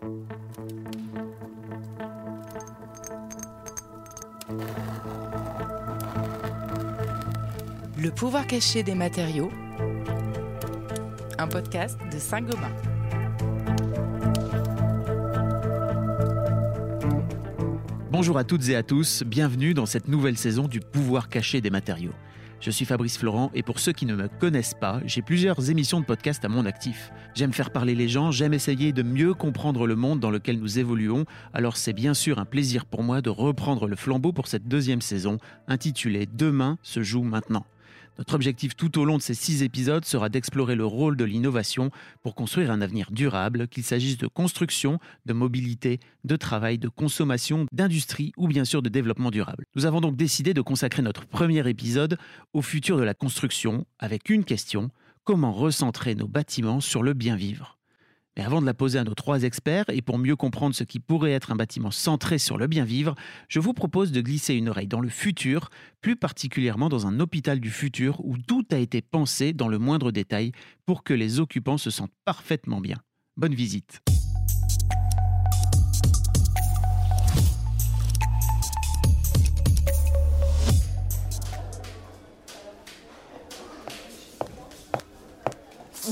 Le pouvoir caché des matériaux, un podcast de Saint-Gobain. Bonjour à toutes et à tous, bienvenue dans cette nouvelle saison du pouvoir caché des matériaux. Je suis Fabrice Florent et pour ceux qui ne me connaissent pas, j'ai plusieurs émissions de podcast à mon actif. J'aime faire parler les gens, j'aime essayer de mieux comprendre le monde dans lequel nous évoluons, alors c'est bien sûr un plaisir pour moi de reprendre le flambeau pour cette deuxième saison intitulée Demain se joue maintenant. Notre objectif tout au long de ces six épisodes sera d'explorer le rôle de l'innovation pour construire un avenir durable, qu'il s'agisse de construction, de mobilité, de travail, de consommation, d'industrie ou bien sûr de développement durable. Nous avons donc décidé de consacrer notre premier épisode au futur de la construction avec une question, comment recentrer nos bâtiments sur le bien vivre mais avant de la poser à nos trois experts, et pour mieux comprendre ce qui pourrait être un bâtiment centré sur le bien vivre, je vous propose de glisser une oreille dans le futur, plus particulièrement dans un hôpital du futur où tout a été pensé dans le moindre détail pour que les occupants se sentent parfaitement bien. Bonne visite.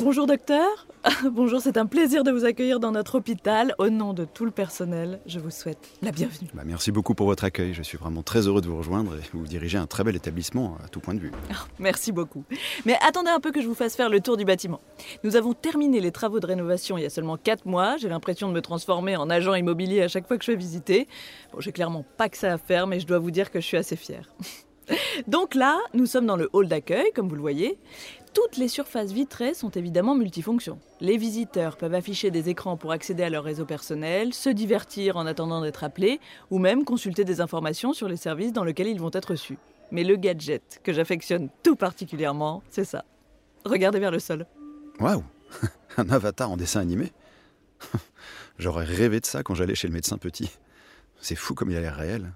Bonjour docteur. Bonjour, c'est un plaisir de vous accueillir dans notre hôpital. Au nom de tout le personnel, je vous souhaite la bienvenue. Bah, merci beaucoup pour votre accueil. Je suis vraiment très heureux de vous rejoindre et vous dirigez un très bel établissement à tout point de vue. Oh, merci beaucoup. Mais attendez un peu que je vous fasse faire le tour du bâtiment. Nous avons terminé les travaux de rénovation il y a seulement 4 mois. J'ai l'impression de me transformer en agent immobilier à chaque fois que je vais visiter. Bon, j'ai clairement pas que ça à faire, mais je dois vous dire que je suis assez fière. Donc là, nous sommes dans le hall d'accueil, comme vous le voyez. Toutes les surfaces vitrées sont évidemment multifonctions. Les visiteurs peuvent afficher des écrans pour accéder à leur réseau personnel, se divertir en attendant d'être appelés, ou même consulter des informations sur les services dans lesquels ils vont être reçus. Mais le gadget que j'affectionne tout particulièrement, c'est ça. Regardez vers le sol. Waouh Un avatar en dessin animé? J'aurais rêvé de ça quand j'allais chez le médecin petit. C'est fou comme il a l'air réel.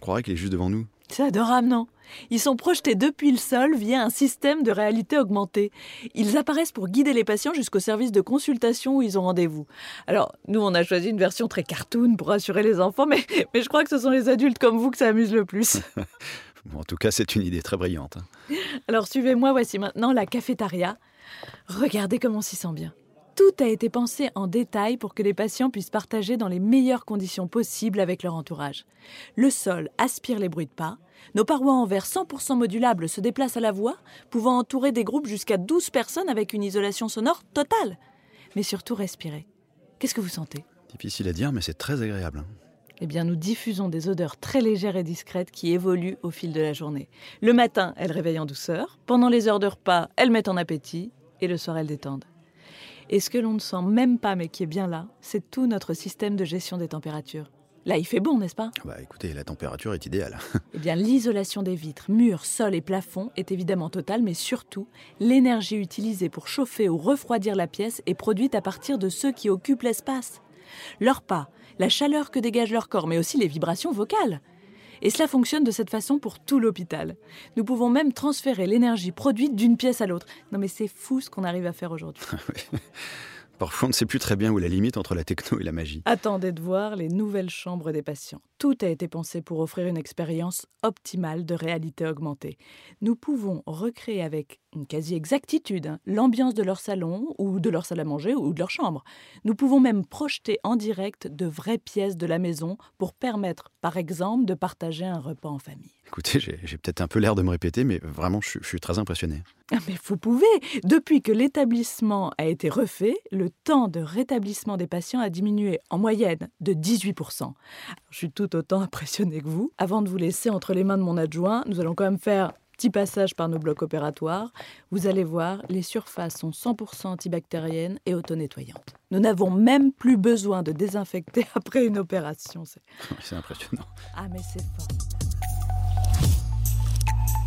Croirait qu'il est juste devant nous. C'est adorable, non? Ils sont projetés depuis le sol via un système de réalité augmentée. Ils apparaissent pour guider les patients jusqu'au service de consultation où ils ont rendez-vous. Alors, nous, on a choisi une version très cartoon pour rassurer les enfants, mais, mais je crois que ce sont les adultes comme vous que ça amuse le plus. en tout cas, c'est une idée très brillante. hein. Alors, suivez-moi, voici maintenant la cafétéria. Regardez comme on s'y sent bien. Tout a été pensé en détail pour que les patients puissent partager dans les meilleures conditions possibles avec leur entourage. Le sol aspire les bruits de pas. Nos parois en verre 100% modulables se déplacent à la voix, pouvant entourer des groupes jusqu'à 12 personnes avec une isolation sonore totale. Mais surtout respirer. Qu'est-ce que vous sentez? Difficile à dire, mais c'est très agréable. eh bien, nous diffusons des odeurs très légères et discrètes qui évoluent au fil de la journée. Le matin, elles réveillent en douceur. Pendant les heures de repas, elles mettent en appétit. Et le soir, elles détendent. Et ce que l'on ne sent même pas, mais qui est bien là, c'est tout notre système de gestion des températures. Là, il fait bon, n'est-ce pas? Bah écoutez, la température est idéale. Eh bien, l'isolation des vitres, murs, sols et plafonds est évidemment totale, mais surtout, l'énergie utilisée pour chauffer ou refroidir la pièce est produite à partir de ceux qui occupent l'espace. Leurs pas, la chaleur que dégage leur corps, mais aussi les vibrations vocales. Et cela fonctionne de cette façon pour tout l'hôpital. Nous pouvons même transférer l'énergie produite d'une pièce à l'autre. Non mais c'est fou ce qu'on arrive à faire aujourd'hui. Parfois, on ne sait plus très bien où est la limite entre la techno et la magie. Attendez de voir les nouvelles chambres des patients. Tout a été pensé pour offrir une expérience optimale de réalité augmentée. Nous pouvons recréer avec une quasi-exactitude hein, l'ambiance de leur salon ou de leur salle à manger ou de leur chambre. Nous pouvons même projeter en direct de vraies pièces de la maison pour permettre, par exemple, de partager un repas en famille. Écoutez, j'ai peut-être un peu l'air de me répéter, mais vraiment, je, suis- je suis très impressionné. Ah, Mais vous pouvez Depuis que l'établissement a été refait, le temps de rétablissement des patients a diminué en moyenne de 18%. Alors, je suis tout autant impressionnée que vous. Avant de vous laisser entre les mains de mon adjoint, nous allons quand même faire un petit passage par nos blocs opératoires. Vous allez voir, les surfaces sont 100% antibactériennes et auto-nettoyantes. Nous n'avons même plus besoin de désinfecter après une opération. C'est- C'est impressionnant. Ah mais c'est fort.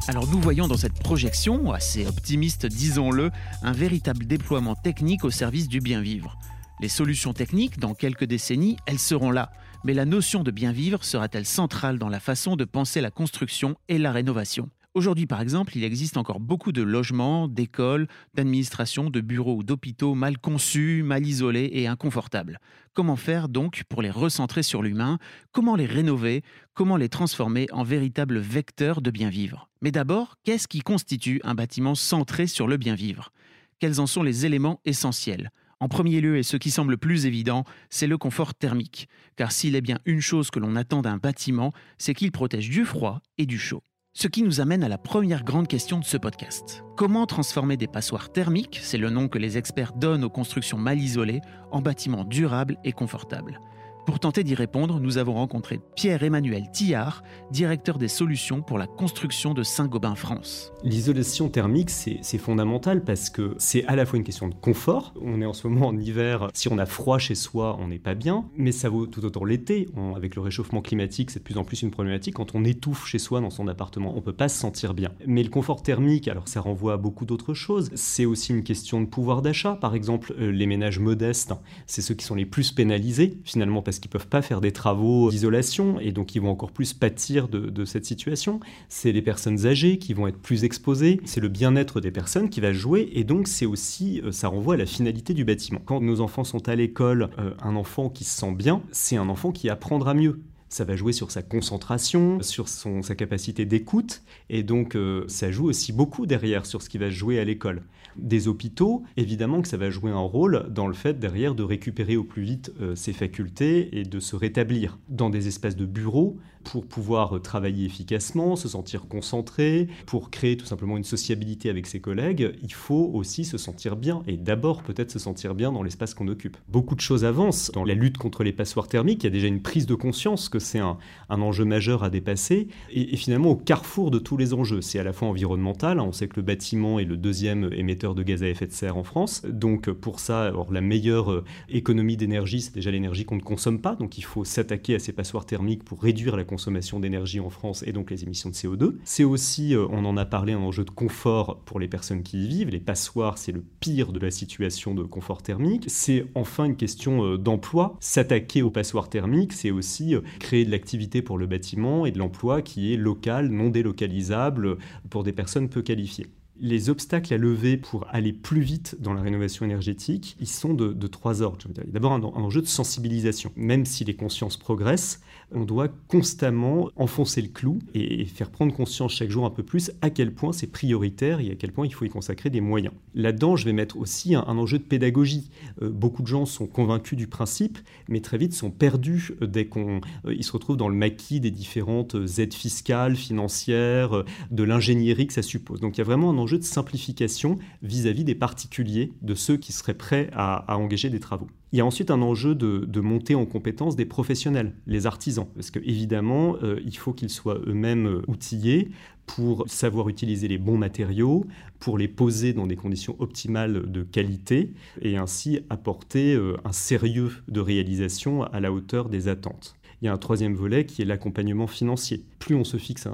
Alors nous voyons dans cette projection, assez optimiste disons-le, un véritable déploiement technique au service du bien vivre. Les solutions techniques, dans quelques décennies, elles seront là. Mais la notion de bien vivre sera-t-elle centrale dans la façon de penser la construction et la rénovation? Aujourd'hui, par exemple, il existe encore beaucoup de logements, d'écoles, d'administrations, de bureaux ou d'hôpitaux mal conçus, mal isolés et inconfortables. Comment faire donc pour les recentrer sur l'humain? Comment les rénover? Comment les transformer en véritables vecteurs de bien vivre? Mais d'abord, qu'est-ce qui constitue un bâtiment centré sur le bien vivre? Quels en sont les éléments essentiels? En premier lieu, et ce qui semble plus évident, c'est le confort thermique. Car s'il est bien une chose que l'on attend d'un bâtiment, c'est qu'il protège du froid et du chaud. Ce qui nous amène à la première grande question de ce podcast. Comment transformer des passoires thermiques, c'est le nom que les experts donnent aux constructions mal isolées, en bâtiments durables et confortables? Pour tenter d'y répondre, nous avons rencontré Pierre-Emmanuel Tillard, directeur des solutions pour la construction de Saint-Gobain France. L'isolation thermique, c'est fondamental parce que c'est à la fois une question de confort. On est en ce moment en hiver, si on a froid chez soi, on n'est pas bien, mais ça vaut tout autant l'été. Avec le réchauffement climatique, c'est de plus en plus une problématique. Quand on étouffe chez soi dans son appartement, on ne peut pas se sentir bien. Mais le confort thermique, alors ça renvoie à beaucoup d'autres choses. C'est aussi une question de pouvoir d'achat. Par exemple, euh, les ménages modestes, c'est ceux qui sont les plus pénalisés finalement parce qu'ils ne peuvent pas faire des travaux d'isolation et donc ils vont encore plus pâtir de, cette situation. C'est les personnes âgées qui vont être plus exposées, c'est le bien-être des personnes qui va jouer et donc c'est aussi, euh, ça renvoie à la finalité du bâtiment. Quand nos enfants sont à l'école, euh, un enfant qui se sent bien, c'est un enfant qui apprendra mieux ça va jouer sur sa concentration, sur son, sa capacité d'écoute, et donc euh, ça joue aussi beaucoup derrière sur ce qui va jouer à l'école. Des hôpitaux, évidemment que ça va jouer un rôle dans le fait derrière de récupérer au plus vite euh, ses facultés et de se rétablir. Dans des espaces de bureaux, pour pouvoir euh, travailler efficacement, se sentir concentré, pour créer tout simplement une sociabilité avec ses collègues, il faut aussi se sentir bien, et d'abord peut-être se sentir bien dans l'espace qu'on occupe. Beaucoup de choses avancent dans la lutte contre les passoires thermiques, il y a déjà une prise de conscience que c'est un, enjeu majeur à dépasser, et, finalement au carrefour de tous les enjeux. C'est à la fois environnemental, hein, on sait que le bâtiment est le deuxième émetteur de gaz à effet de serre en France, donc pour ça, alors, la meilleure euh, économie d'énergie, c'est déjà l'énergie qu'on ne consomme pas, donc il faut s'attaquer à ces passoires thermiques pour réduire la consommation d'énergie en France et donc les émissions de CO2. C'est aussi, euh, on en a parlé, un enjeu de confort pour les personnes qui y vivent. Les passoires, c'est le pire de la situation de confort thermique. C'est enfin une question euh, d'emploi. S'attaquer aux passoires thermiques, c'est aussi euh, créer de l'activité pour le bâtiment et de l'emploi qui est local, non délocalisable pour des personnes peu qualifiées les obstacles à lever pour aller plus vite dans la rénovation énergétique, ils sont de, trois ordres. D'abord, un, enjeu de sensibilisation. Même si les consciences progressent, on doit constamment enfoncer le clou et, faire prendre conscience chaque jour un peu plus à quel point c'est prioritaire et à quel point il faut y consacrer des moyens. Là-dedans, je vais mettre aussi un, enjeu de pédagogie. Euh, beaucoup de gens sont convaincus du principe, mais très vite sont perdus euh, dès qu'ils euh, se retrouvent dans le maquis des différentes aides fiscales, financières, de l'ingénierie que ça suppose. Donc il y a vraiment un enjeu de simplification vis-à-vis des particuliers, de ceux qui seraient prêts à, engager des travaux. Il y a ensuite un enjeu de, de montée en compétence des professionnels, les artisans, parce qu'évidemment, euh, il faut qu'ils soient eux-mêmes euh, outillés pour savoir utiliser les bons matériaux, pour les poser dans des conditions optimales de qualité, et ainsi apporter euh, un sérieux de réalisation à la hauteur des attentes. Il y a un troisième volet qui est l'accompagnement financier. Plus on se fixe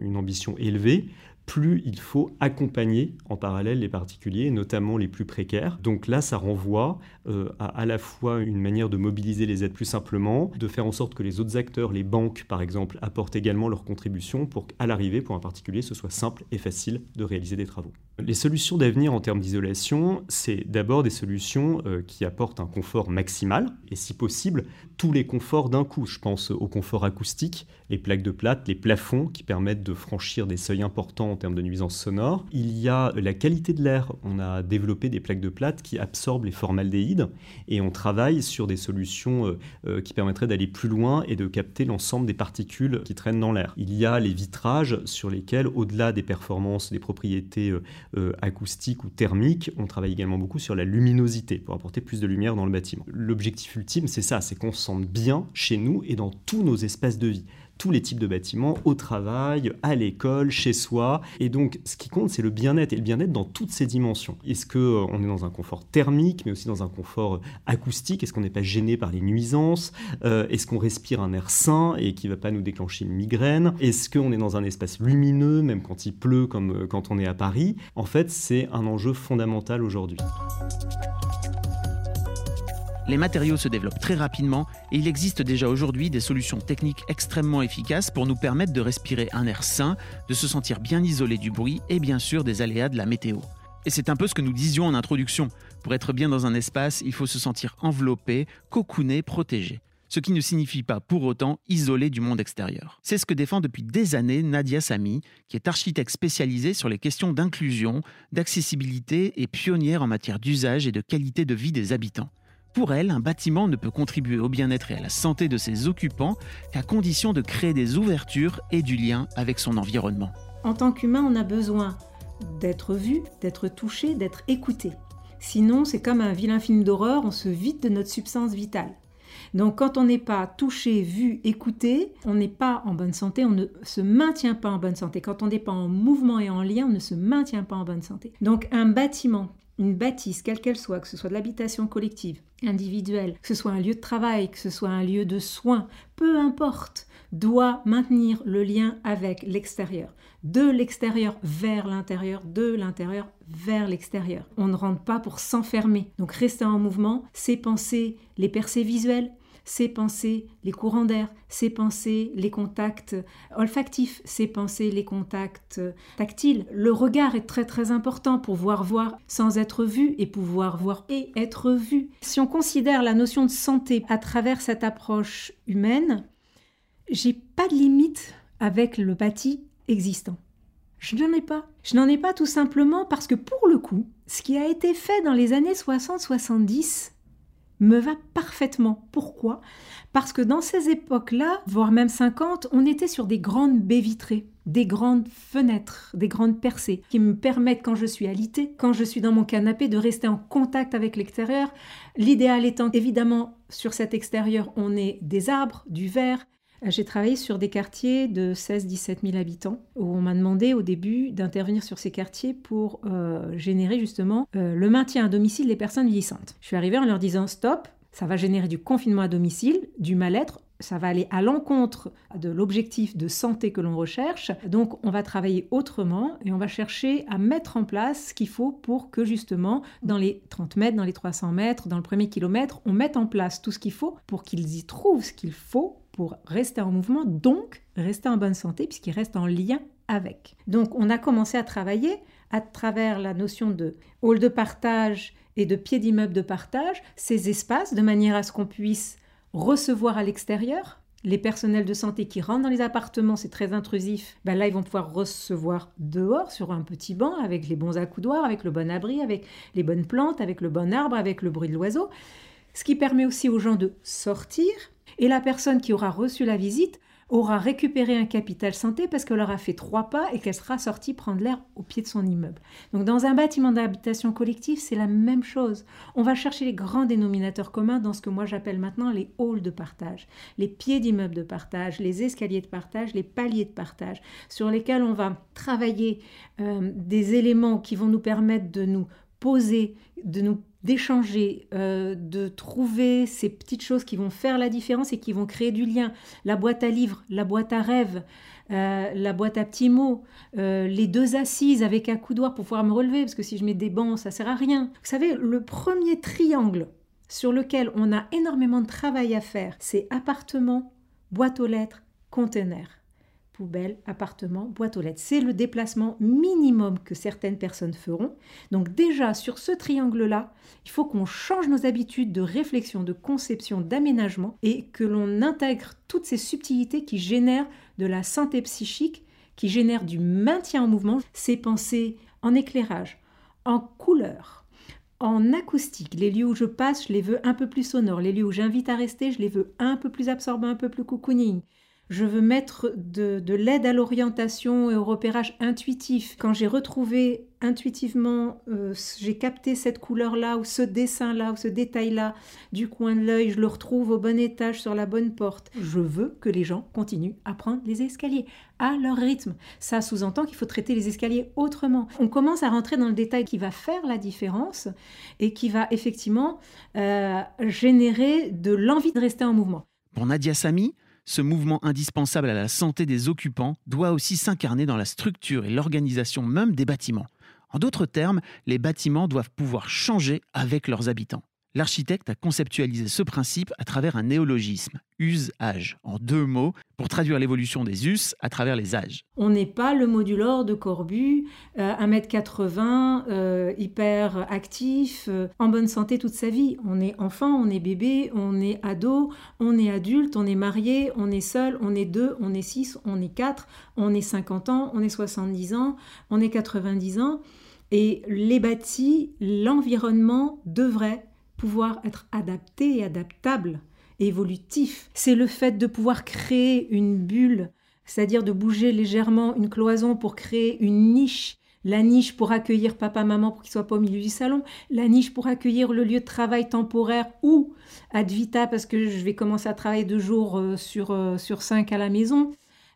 une ambition élevée, plus il faut accompagner en parallèle les particuliers, notamment les plus précaires. Donc là, ça renvoie euh, à à la fois une manière de mobiliser les aides plus simplement, de faire en sorte que les autres acteurs, les banques par exemple, apportent également leur contribution pour qu'à l'arrivée, pour un particulier, ce soit simple et facile de réaliser des travaux. Les solutions d'avenir en termes d'isolation, c'est d'abord des solutions euh, qui apportent un confort maximal, et si possible, tous les conforts d'un coup. Je pense au confort acoustique, les plaques de plate, les plafonds qui permettent de franchir des seuils importants en termes de nuisances sonores. Il y a la qualité de l'air. On a développé des plaques de plate qui absorbent les formaldéhydes, et on travaille sur des solutions euh, euh, qui permettraient d'aller plus loin et de capter l'ensemble des particules qui traînent dans l'air. Il y a les vitrages sur lesquels, au-delà des performances, des propriétés euh, acoustique ou thermique. On travaille également beaucoup sur la luminosité pour apporter plus de lumière dans le bâtiment. L'objectif ultime, c'est ça, c'est qu'on se sente bien chez nous et dans tous nos espaces de vie tous les types de bâtiments, au travail, à l'école, chez soi. Et donc, ce qui compte, c'est le bien-être, et le bien-être dans toutes ses dimensions. Est-ce qu'on euh, est dans un confort thermique, mais aussi dans un confort euh, acoustique? Est-ce qu'on n'est pas gêné par les nuisances? Euh, Est-ce qu'on respire un air sain et qui ne va pas nous déclencher une migraine? Est-ce qu'on est dans un espace lumineux, même quand il pleut, comme quand on est à Paris? En fait, c'est un enjeu fondamental aujourd'hui. Les matériaux se développent très rapidement et il existe déjà aujourd'hui des solutions techniques extrêmement efficaces pour nous permettre de respirer un air sain, de se sentir bien isolé du bruit et bien sûr des aléas de la météo. Et c'est un peu ce que nous disions en introduction. Pour être bien dans un espace, il faut se sentir enveloppé, cocooné, protégé ce qui ne signifie pas pour autant isolé du monde extérieur. C'est ce que défend depuis des années Nadia Sami, qui est architecte spécialisée sur les questions d'inclusion, d'accessibilité et pionnière en matière d'usage et de qualité de vie des habitants. Pour elle, un bâtiment ne peut contribuer au bien-être et à la santé de ses occupants qu'à condition de créer des ouvertures et du lien avec son environnement. En tant qu'humain, on a besoin d'être vu, d'être touché, d'être écouté. Sinon, c'est comme un vilain film d'horreur, on se vide de notre substance vitale. Donc quand on n'est pas touché, vu, écouté, on n'est pas en bonne santé, on ne se maintient pas en bonne santé. Quand on n'est pas en mouvement et en lien, on ne se maintient pas en bonne santé. Donc un bâtiment une bâtisse, quelle qu'elle soit, que ce soit de l'habitation collective, individuelle, que ce soit un lieu de travail, que ce soit un lieu de soins, peu importe, doit maintenir le lien avec l'extérieur. De l'extérieur vers l'intérieur, de l'intérieur vers l'extérieur. On ne rentre pas pour s'enfermer. Donc rester en mouvement, c'est penser les percées visuelles, c'est penser les courants d'air, c'est penser les contacts olfactifs, c'est penser les contacts tactiles. Le regard est très très important pour voir voir sans être vu et pouvoir voir et être vu. Si on considère la notion de santé à travers cette approche humaine, j'ai pas de limite avec le bâti existant. Je n'en ai pas. Je n'en ai pas tout simplement parce que pour le coup, ce qui a été fait dans les années 60-70 me va parfaitement. Pourquoi? Parce que dans ces époques-là, voire même 50, on était sur des grandes baies vitrées, des grandes fenêtres, des grandes percées qui me permettent, quand je suis alitée, quand je suis dans mon canapé, de rester en contact avec l'extérieur. L'idéal étant évidemment sur cet extérieur, on est des arbres, du verre, j'ai travaillé sur des quartiers de 16-17 000 habitants, où on m'a demandé au début d'intervenir sur ces quartiers pour euh, générer justement euh, le maintien à domicile des personnes vieillissantes. Je suis arrivée en leur disant stop, ça va générer du confinement à domicile, du mal-être, ça va aller à l'encontre de l'objectif de santé que l'on recherche. Donc on va travailler autrement et on va chercher à mettre en place ce qu'il faut pour que justement dans les 30 mètres, dans les 300 mètres, dans le premier kilomètre, on mette en place tout ce qu'il faut pour qu'ils y trouvent ce qu'il faut pour rester en mouvement, donc rester en bonne santé, puisqu'il reste en lien avec. Donc on a commencé à travailler à travers la notion de hall de partage et de pied d'immeuble de partage, ces espaces, de manière à ce qu'on puisse recevoir à l'extérieur. Les personnels de santé qui rentrent dans les appartements, c'est très intrusif, ben là ils vont pouvoir recevoir dehors sur un petit banc avec les bons accoudoirs, avec le bon abri, avec les bonnes plantes, avec le bon arbre, avec le bruit de l'oiseau. Ce qui permet aussi aux gens de sortir, et la personne qui aura reçu la visite aura récupéré un capital santé parce qu'elle aura fait trois pas et qu'elle sera sortie prendre l'air au pied de son immeuble. Donc dans un bâtiment d'habitation collective, c'est la même chose. On va chercher les grands dénominateurs communs dans ce que moi j'appelle maintenant les halls de partage, les pieds d'immeuble de partage, les escaliers de partage, les paliers de partage, sur lesquels on va travailler euh, des éléments qui vont nous permettre de nous poser, de nous d'échanger, euh, de trouver ces petites choses qui vont faire la différence et qui vont créer du lien. La boîte à livres, la boîte à rêves, euh, la boîte à petits mots, euh, les deux assises avec un coudoir pour pouvoir me relever, parce que si je mets des bancs, ça sert à rien. Vous savez, le premier triangle sur lequel on a énormément de travail à faire, c'est appartement, boîte aux lettres, conteneur poubelle, appartement, boîte aux lettres. C'est le déplacement minimum que certaines personnes feront. Donc déjà, sur ce triangle-là, il faut qu'on change nos habitudes de réflexion, de conception, d'aménagement et que l'on intègre toutes ces subtilités qui génèrent de la santé psychique, qui génèrent du maintien en mouvement, ces pensées en éclairage, en couleur, en acoustique. Les lieux où je passe, je les veux un peu plus sonores. Les lieux où j'invite à rester, je les veux un peu plus absorbants, un peu plus cocooning je veux mettre de, l'aide à l'orientation et au repérage intuitif. Quand j'ai retrouvé intuitivement, euh, j'ai capté cette couleur-là ou ce dessin-là ou ce détail-là du coin de l'œil, je le retrouve au bon étage sur la bonne porte. Je veux que les gens continuent à prendre les escaliers à leur rythme. Ça sous-entend qu'il faut traiter les escaliers autrement. On commence à rentrer dans le détail qui va faire la différence et qui va effectivement euh, générer de l'envie de rester en mouvement. Pour Nadia Sami, ce mouvement indispensable à la santé des occupants doit aussi s'incarner dans la structure et l'organisation même des bâtiments. En d'autres termes, les bâtiments doivent pouvoir changer avec leurs habitants. L'architecte a conceptualisé ce principe à travers un néologisme, use-âge, en deux mots, pour traduire l'évolution des us à travers les âges. On n'est pas le modulor de Corbu, 1m80, euh, hyper actif, euh, en bonne santé toute sa vie. On est enfant, on est bébé, on est ado, on est adulte, on est marié, on est seul, on est deux, on est six, on est quatre, on est 50 ans, on est 70 ans, on est 90 ans. Et les bâtis, l'environnement devrait pouvoir être adapté et adaptable, évolutif. C'est le fait de pouvoir créer une bulle, c'est-à-dire de bouger légèrement une cloison pour créer une niche. La niche pour accueillir papa-maman pour qu'il soit pas au milieu du salon. La niche pour accueillir le lieu de travail temporaire ou ad vita parce que je vais commencer à travailler deux jours euh, sur, euh, sur cinq à la maison.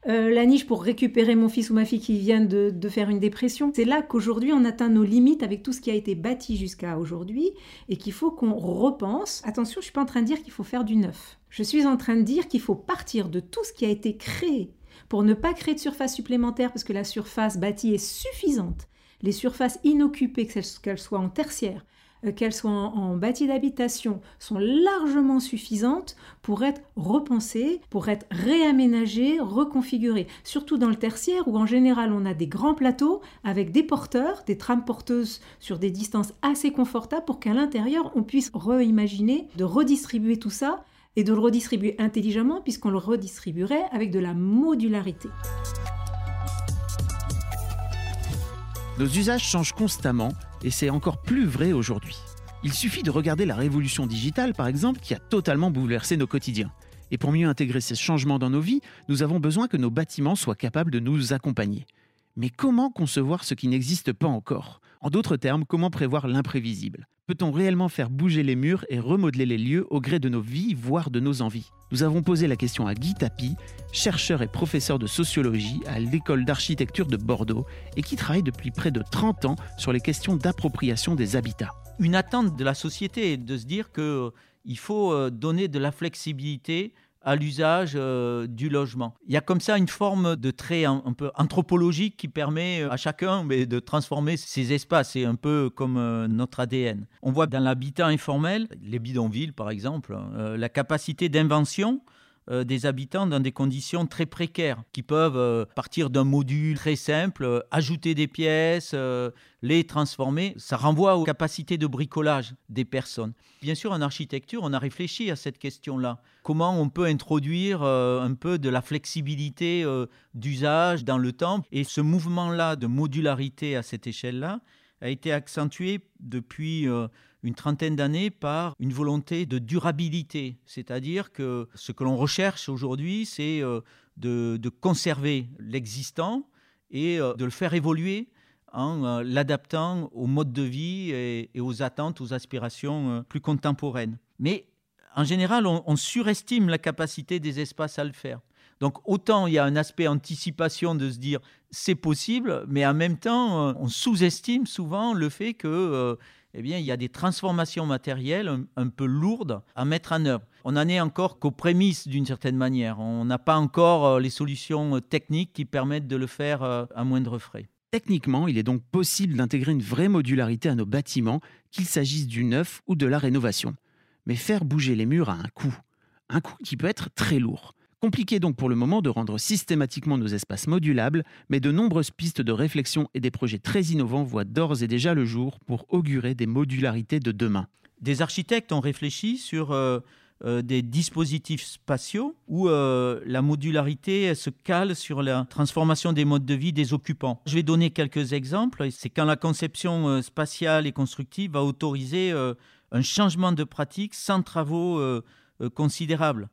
Euh, la niche pour récupérer mon fils ou ma fille qui viennent de, faire une dépression. C'est là qu'aujourd'hui on atteint nos limites avec tout ce qui a été bâti jusqu'à aujourd'hui et qu'il faut qu'on repense. Attention, je suis pas en train de dire qu'il faut faire du neuf. Je suis en train de dire qu'il faut partir de tout ce qui a été créé pour ne pas créer de surface supplémentaire parce que la surface bâtie est suffisante. Les surfaces inoccupées, qu'elles soient en tertiaire, qu'elles soient en, bâti d'habitation, sont largement suffisantes pour être repensées, pour être réaménagées, reconfigurées. Surtout dans le tertiaire où en général on a des grands plateaux avec des porteurs, des trames porteuses sur des distances assez confortables pour qu'à l'intérieur on puisse reimaginer de redistribuer tout ça et de le redistribuer intelligemment puisqu'on le redistribuerait avec de la modularité. Nos usages changent constamment et c'est encore plus vrai aujourd'hui. Il suffit de regarder la révolution digitale, par exemple, qui a totalement bouleversé nos quotidiens. Et pour mieux intégrer ces changements dans nos vies, nous avons besoin que nos bâtiments soient capables de nous accompagner. Mais comment concevoir ce qui n'existe pas encore? En d'autres termes, comment prévoir l'imprévisible? Peut-on réellement faire bouger les murs et remodeler les lieux au gré de nos vies, voire de nos envies? Nous avons posé la question à Guy Tapi, chercheur et professeur de sociologie à l'école d'architecture de Bordeaux et qui travaille depuis près de 30 ans sur les questions d'appropriation des habitats. Une attente de la société est de se dire qu'il faut euh, donner de la flexibilité à l'usage euh, du logement. Il y a comme ça une forme de trait un, peu anthropologique qui permet euh, à chacun de transformer ces espaces. C'est un peu comme euh, notre ADN. On voit dans l'habitat informel, les bidonvilles par exemple, la capacité d'invention des habitants dans des conditions très précaires, qui peuvent partir d'un module très simple, ajouter des pièces, les transformer. Ça renvoie aux capacités de bricolage des personnes. Bien sûr, en architecture, on a réfléchi à cette question-là. Comment on peut introduire un peu de la flexibilité d'usage dans le temps Et ce mouvement-là de modularité à cette échelle-là a été accentué depuis une trentaine d'années par une volonté de durabilité. C'est-à-dire que ce que l'on recherche aujourd'hui, c'est euh, de, conserver l'existant et euh, de le faire évoluer en euh, l'adaptant aux modes de vie et, aux attentes, aux aspirations plus contemporaines. Mais en général, on, surestime la capacité des espaces à le faire. Donc autant il y a un aspect anticipation de se dire c'est possible, mais en même temps, on sous-estime souvent le fait que eh bien, il y a des transformations matérielles un, peu lourdes à mettre en œuvre. On n'en est encore qu'aux prémices d'une certaine manière. On n'a pas encore euh, les solutions euh, techniques qui permettent de le faire euh, à moindre frais. Techniquement, il est donc possible d'intégrer une vraie modularité à nos bâtiments, qu'il s'agisse du neuf ou de la rénovation. Mais faire bouger les murs a un coût. Un coût qui peut être très lourd. Compliqué donc pour le moment de rendre systématiquement nos espaces modulables, mais de nombreuses pistes de réflexion et des projets très innovants voient d'ores et déjà le jour pour augurer des modularités de demain. Des architectes ont réfléchi sur euh, euh, des dispositifs spatiaux où euh, la modularité se cale sur la transformation des modes de vie des occupants. Je vais donner quelques exemples. C'est quand la conception spatiale et constructive va autoriser un changement de pratique sans travaux considérables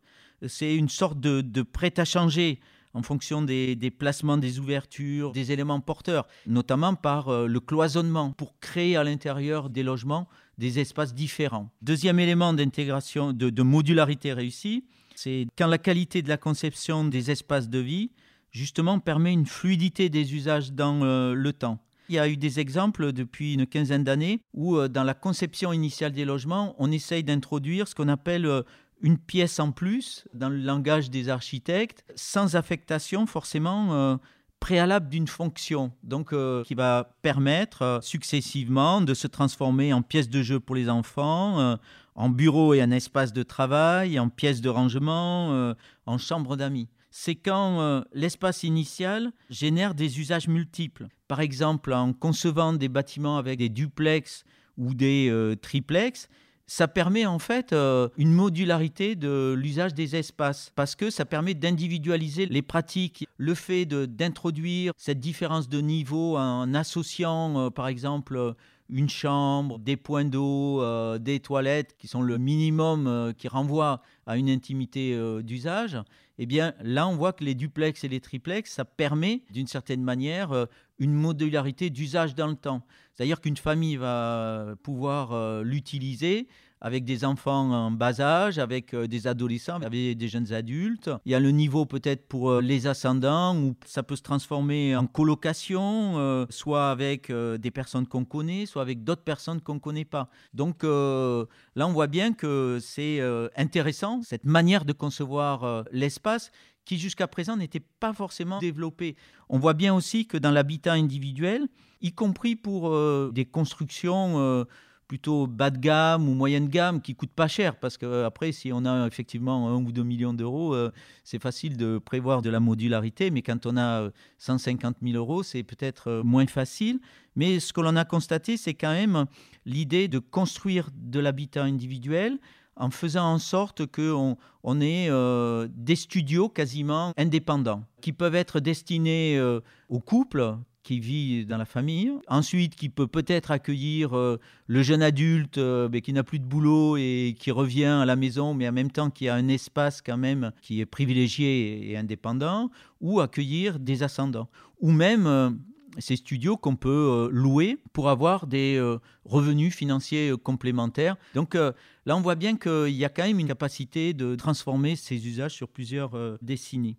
c'est une sorte de, prêt à changer en fonction des, placements des ouvertures, des éléments porteurs, notamment par euh, le cloisonnement, pour créer à l'intérieur des logements des espaces différents. Deuxième élément d'intégration, de, modularité réussie, c'est quand la qualité de la conception des espaces de vie, justement, permet une fluidité des usages dans euh, le temps. Il y a eu des exemples depuis une quinzaine d'années où, euh, dans la conception initiale des logements, on essaye d'introduire ce qu'on appelle une pièce en plus dans le langage des architectes, sans affectation forcément euh, préalable d'une fonction, donc euh, qui va permettre euh, successivement de se transformer en pièce de jeu pour les enfants, euh, en bureau et en espace de travail, en pièce de rangement, en chambre d'amis. C'est quand l'espace initial génère des usages multiples. Par exemple, en concevant des bâtiments avec des duplex ou des triplex, ça permet en fait euh, une modularité de l'usage des espaces parce que ça permet d'individualiser les pratiques. Le fait d'introduire cette différence de niveau en associant euh, par exemple une chambre, des points d'eau, euh, des toilettes qui sont le minimum qui renvoie à une intimité d'usage, eh bien là on voit que les duplex et les triplex, ça permet d'une certaine manière une modularité d'usage dans le temps. C'est-à-dire qu'une famille va pouvoir euh, l'utiliser avec des enfants en bas âge, avec euh, des adolescents, avec des jeunes adultes. Il y a le niveau peut-être pour euh, les ascendants où ça peut se transformer en colocation, soit avec des personnes qu'on connaît, soit avec d'autres personnes qu'on ne connaît pas. Donc là, on voit bien que c'est intéressant, cette manière de concevoir l'espace qui jusqu'à présent n'était pas forcément développé. On voit bien aussi que dans l'habitat individuel, y compris pour euh, des constructions euh, plutôt bas de gamme ou moyenne gamme qui coûtent pas cher, parce qu'après, si on a effectivement un ou deux millions d'euros, euh, c'est facile de prévoir de la modularité, mais quand on a 150 000 euros, c'est peut-être moins facile. Mais ce que l'on a constaté, c'est quand même l'idée de construire de l'habitat individuel en faisant en sorte qu'on on ait euh, des studios quasiment indépendants qui peuvent être destinés euh, au couple qui vit dans la famille, ensuite qui peut peut-être accueillir euh, le jeune adulte mais qui n'a plus de boulot et qui revient à la maison, mais en même temps qui a un espace quand même qui est privilégié et indépendant, ou accueillir des ascendants, ou même ces studios qu'on peut euh, louer pour avoir des euh, revenus financiers euh, complémentaires. Donc là, on voit bien qu'il y a quand même une capacité de transformer ces usages sur plusieurs décennies.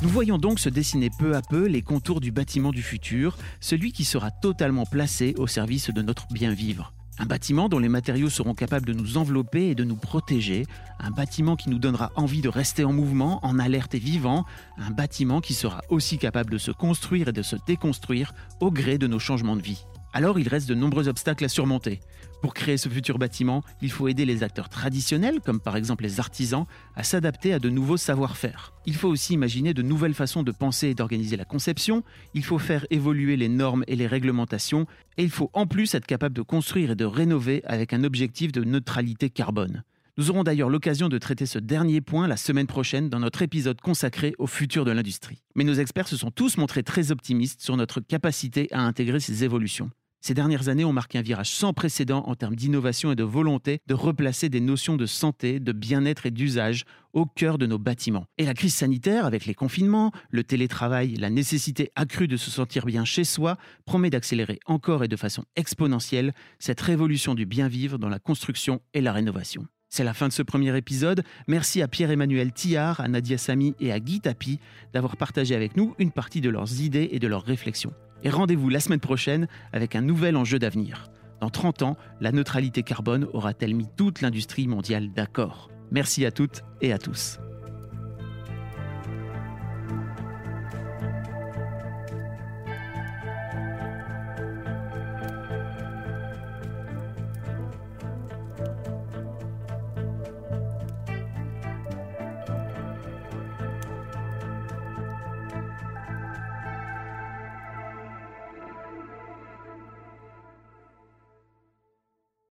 Nous voyons donc se dessiner peu à peu les contours du bâtiment du futur, celui qui sera totalement placé au service de notre bien vivre. Un bâtiment dont les matériaux seront capables de nous envelopper et de nous protéger. Un bâtiment qui nous donnera envie de rester en mouvement, en alerte et vivant. Un bâtiment qui sera aussi capable de se construire et de se déconstruire au gré de nos changements de vie. Alors il reste de nombreux obstacles à surmonter. Pour créer ce futur bâtiment, il faut aider les acteurs traditionnels, comme par exemple les artisans, à s'adapter à de nouveaux savoir-faire. Il faut aussi imaginer de nouvelles façons de penser et d'organiser la conception, il faut faire évoluer les normes et les réglementations, et il faut en plus être capable de construire et de rénover avec un objectif de neutralité carbone. Nous aurons d'ailleurs l'occasion de traiter ce dernier point la semaine prochaine dans notre épisode consacré au futur de l'industrie. Mais nos experts se sont tous montrés très optimistes sur notre capacité à intégrer ces évolutions. Ces dernières années ont marqué un virage sans précédent en termes d'innovation et de volonté de replacer des notions de santé, de bien-être et d'usage au cœur de nos bâtiments. Et la crise sanitaire, avec les confinements, le télétravail, la nécessité accrue de se sentir bien chez soi, promet d'accélérer encore et de façon exponentielle cette révolution du bien-vivre dans la construction et la rénovation. C'est la fin de ce premier épisode. Merci à Pierre-Emmanuel Tillard, à Nadia Sami et à Guy Tapi d'avoir partagé avec nous une partie de leurs idées et de leurs réflexions. Et rendez-vous la semaine prochaine avec un nouvel enjeu d'avenir. Dans 30 ans, la neutralité carbone aura-t-elle mis toute l'industrie mondiale d'accord? Merci à toutes et à tous.